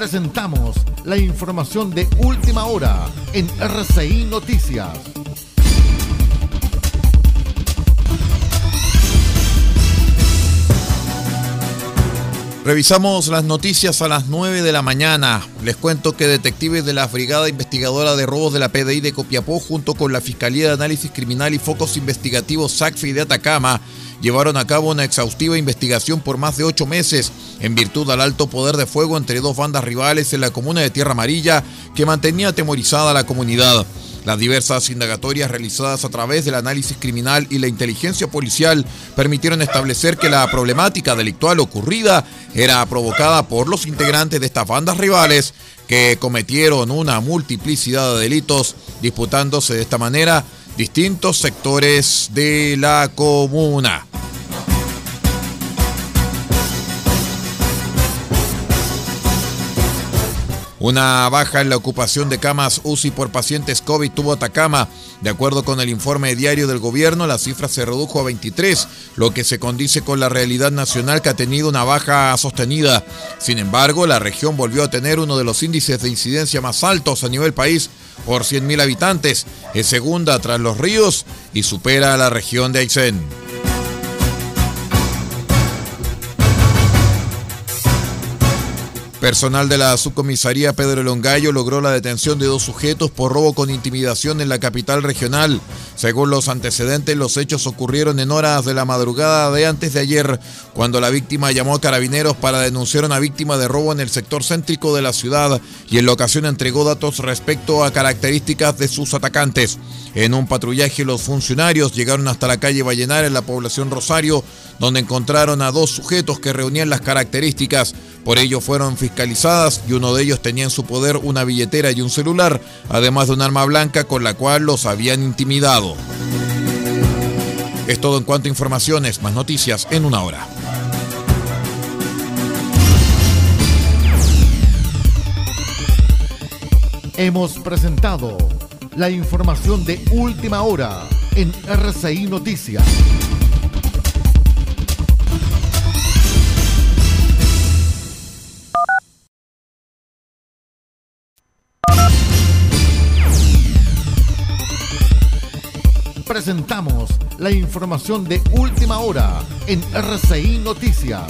Presentamos la información de última hora en RCI Noticias. Revisamos las noticias a las 9 de la mañana. Les cuento que detectives de la Brigada Investigadora de Robos de la PDI de Copiapó, junto con la Fiscalía de Análisis Criminal y Focos Investigativos SACFI de Atacama, llevaron a cabo una exhaustiva investigación por más de ocho meses en virtud al alto poder de fuego entre dos bandas rivales en la comuna de Tierra Amarilla que mantenía atemorizada a la comunidad. Las diversas indagatorias realizadas a través del análisis criminal y la inteligencia policial permitieron establecer que la problemática delictual ocurrida era provocada por los integrantes de estas bandas rivales que cometieron una multiplicidad de delitos, disputándose de esta manera distintos sectores de la comuna. Una baja en la ocupación de camas UCI por pacientes COVID tuvo Atacama. De acuerdo con el informe diario del gobierno, la cifra se redujo a 23, lo que se condice con la realidad nacional que ha tenido una baja sostenida. Sin embargo, la región volvió a tener uno de los índices de incidencia más altos a nivel país por 100.000 habitantes. Es segunda tras los ríos y supera a la región de Aysén. Personal de la subcomisaría Pedro Longallo logró la detención de dos sujetos por robo con intimidación en la capital regional. Según los antecedentes, los hechos ocurrieron en horas de la madrugada de antes de ayer, cuando la víctima llamó a carabineros para denunciar a una víctima de robo en el sector céntrico de la ciudad y en la ocasión entregó datos respecto a características de sus atacantes. En un patrullaje los funcionarios llegaron hasta la calle Vallenar en la población Rosario, donde encontraron a dos sujetos que reunían las características. Por ello fueron fiscalizadas y uno de ellos tenía en su poder una billetera y un celular, además de un arma blanca con la cual los habían intimidado. Es todo en cuanto a informaciones, más noticias en una hora. Hemos presentado la información de última hora en RCI Noticias. Presentamos la información de última hora en RCI Noticias.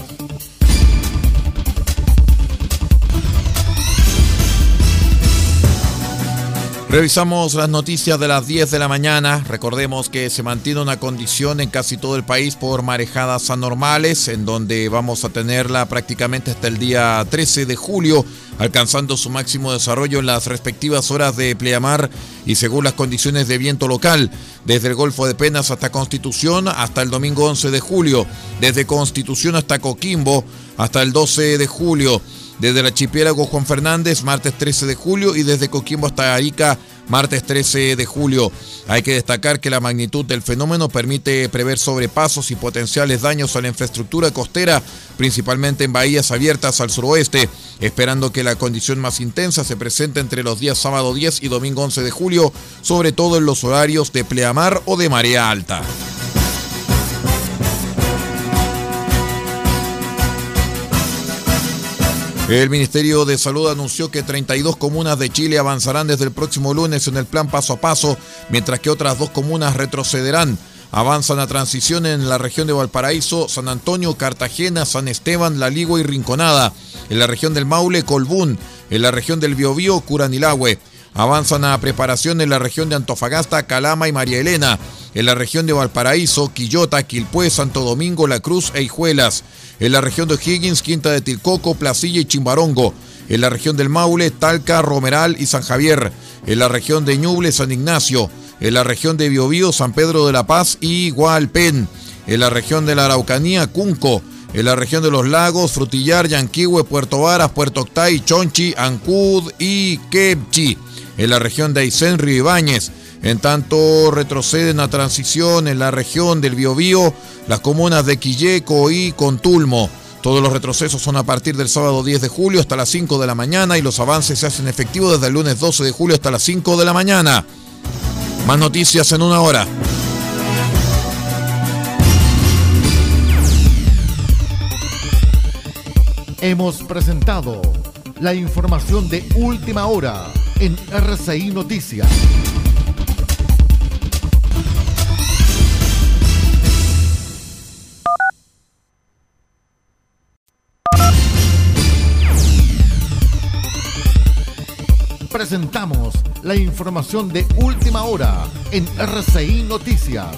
Revisamos las noticias de las 10 de la mañana. Recordemos que se mantiene una condición en casi todo el país por marejadas anormales, en donde vamos a tenerla prácticamente hasta el día 13 de julio, alcanzando su máximo desarrollo en las respectivas horas de pleamar y según las condiciones de viento local, desde el Golfo de Penas hasta Constitución hasta el domingo 11 de julio, desde Constitución hasta Coquimbo hasta el 12 de julio desde el archipiélago Juan Fernández, martes 13 de julio, y desde Coquimbo hasta Arica, martes 13 de julio. Hay que destacar que la magnitud del fenómeno permite prever sobrepasos y potenciales daños a la infraestructura costera, principalmente en bahías abiertas al suroeste, esperando que la condición más intensa se presente entre los días sábado 10 y domingo 11 de julio, sobre todo en los horarios de pleamar o de marea alta. El Ministerio de Salud anunció que 32 comunas de Chile avanzarán desde el próximo lunes en el plan paso a paso, mientras que otras dos comunas retrocederán. Avanzan a transición en la región de Valparaíso, San Antonio, Cartagena, San Esteban, La Ligua y Rinconada. En la región del Maule, Colbún. En la región del Biobío, Curanilagüe. Avanzan a preparación en la región de Antofagasta, Calama y María Elena. En la región de Valparaíso, Quillota, Quilpué, Santo Domingo, La Cruz e Hijuelas. En la región de Higgins, Quinta de Tilcoco, Placilla y Chimbarongo, en la región del Maule, Talca, Romeral y San Javier, en la región de Ñuble, San Ignacio, en la región de Biobío, San Pedro de la Paz y Gualpen, en la región de la Araucanía, Cunco, en la región de los lagos, Frutillar, Yanquihue, Puerto Varas, Puerto Octay, Chonchi, Ancud y Quepchi, en la región de Aysén, Río en tanto retroceden a transición en la región del Biobío las comunas de Quilleco y Contulmo. Todos los retrocesos son a partir del sábado 10 de julio hasta las 5 de la mañana y los avances se hacen efectivos desde el lunes 12 de julio hasta las 5 de la mañana. Más noticias en una hora. Hemos presentado la información de última hora en RCI Noticias. Presentamos la información de última hora en RCI Noticias.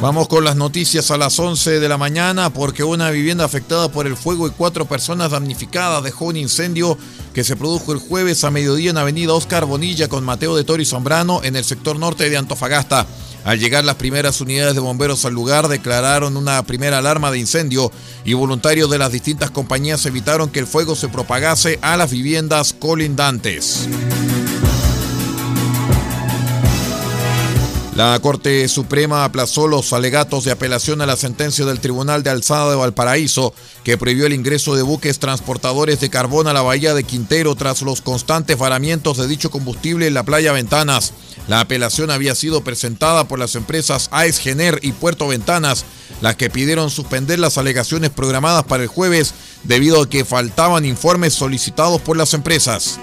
Vamos con las noticias a las 11 de la mañana porque una vivienda afectada por el fuego y cuatro personas damnificadas dejó un incendio que se produjo el jueves a mediodía en Avenida Oscar Bonilla con Mateo de Toro y Zambrano en el sector norte de Antofagasta. Al llegar las primeras unidades de bomberos al lugar declararon una primera alarma de incendio y voluntarios de las distintas compañías evitaron que el fuego se propagase a las viviendas colindantes. La Corte Suprema aplazó los alegatos de apelación a la sentencia del Tribunal de Alzada de Valparaíso, que prohibió el ingreso de buques transportadores de carbón a la bahía de Quintero tras los constantes varamientos de dicho combustible en la playa Ventanas. La apelación había sido presentada por las empresas AES Gener y Puerto Ventanas, las que pidieron suspender las alegaciones programadas para el jueves debido a que faltaban informes solicitados por las empresas.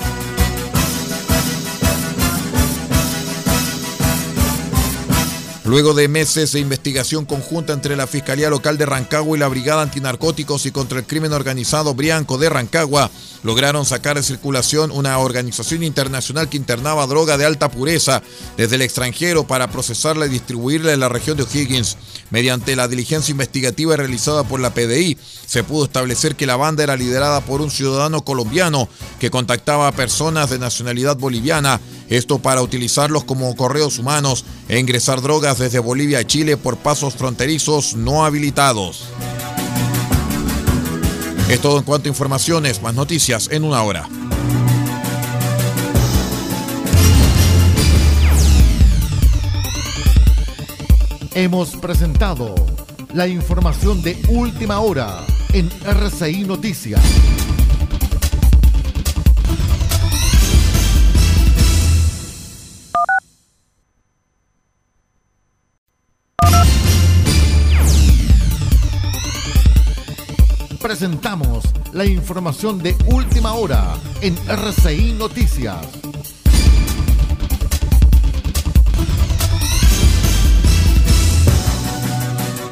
Luego de meses de investigación conjunta entre la Fiscalía Local de Rancagua y la Brigada Antinarcóticos y contra el Crimen Organizado Brianco de Rancagua, lograron sacar de circulación una organización internacional que internaba droga de alta pureza desde el extranjero para procesarla y distribuirla en la región de O'Higgins. Mediante la diligencia investigativa realizada por la PDI, se pudo establecer que la banda era liderada por un ciudadano colombiano que contactaba a personas de nacionalidad boliviana, esto para utilizarlos como correos humanos e ingresar drogas desde Bolivia a Chile por pasos fronterizos no habilitados. Es todo en cuanto a informaciones, más noticias en una hora. Hemos presentado la información de última hora en RCI Noticias. Presentamos la información de última hora en RCI Noticias.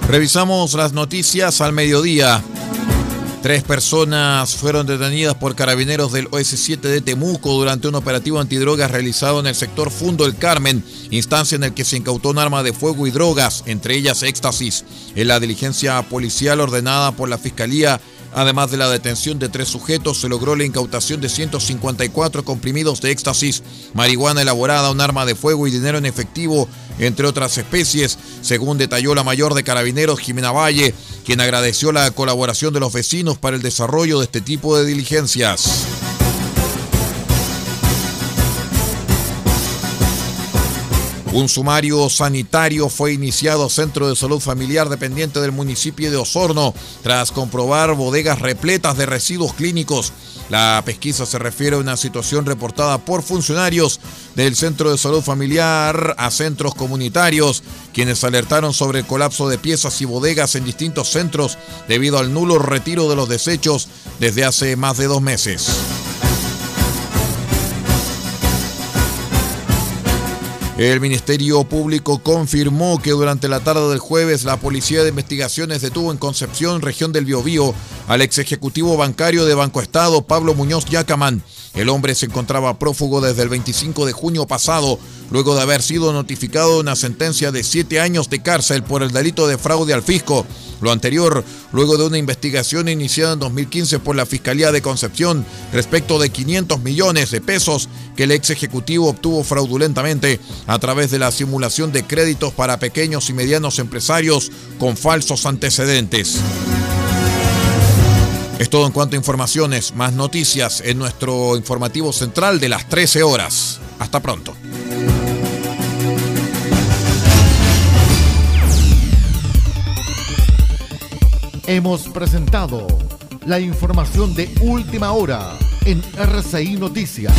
Revisamos las noticias al mediodía. Tres personas fueron detenidas por carabineros del OS7 de Temuco durante un operativo antidrogas realizado en el sector Fundo El Carmen, instancia en el que se incautó un arma de fuego y drogas, entre ellas éxtasis. En la diligencia policial ordenada por la Fiscalía Además de la detención de tres sujetos, se logró la incautación de 154 comprimidos de éxtasis, marihuana elaborada, un arma de fuego y dinero en efectivo, entre otras especies, según detalló la mayor de carabineros Jimena Valle, quien agradeció la colaboración de los vecinos para el desarrollo de este tipo de diligencias. Un sumario sanitario fue iniciado Centro de Salud Familiar dependiente del municipio de Osorno tras comprobar bodegas repletas de residuos clínicos. La pesquisa se refiere a una situación reportada por funcionarios del Centro de Salud Familiar a centros comunitarios, quienes alertaron sobre el colapso de piezas y bodegas en distintos centros debido al nulo retiro de los desechos desde hace más de dos meses. El Ministerio Público confirmó que durante la tarde del jueves la Policía de Investigaciones detuvo en Concepción, región del Biobío, al ex ejecutivo bancario de Banco Estado, Pablo Muñoz Yacaman. El hombre se encontraba prófugo desde el 25 de junio pasado, luego de haber sido notificado una sentencia de siete años de cárcel por el delito de fraude al fisco. Lo anterior, luego de una investigación iniciada en 2015 por la Fiscalía de Concepción respecto de 500 millones de pesos que el ex ejecutivo obtuvo fraudulentamente a través de la simulación de créditos para pequeños y medianos empresarios con falsos antecedentes. Es todo en cuanto a informaciones, más noticias en nuestro informativo central de las 13 horas. Hasta pronto. Hemos presentado la información de última hora en RCI Noticias.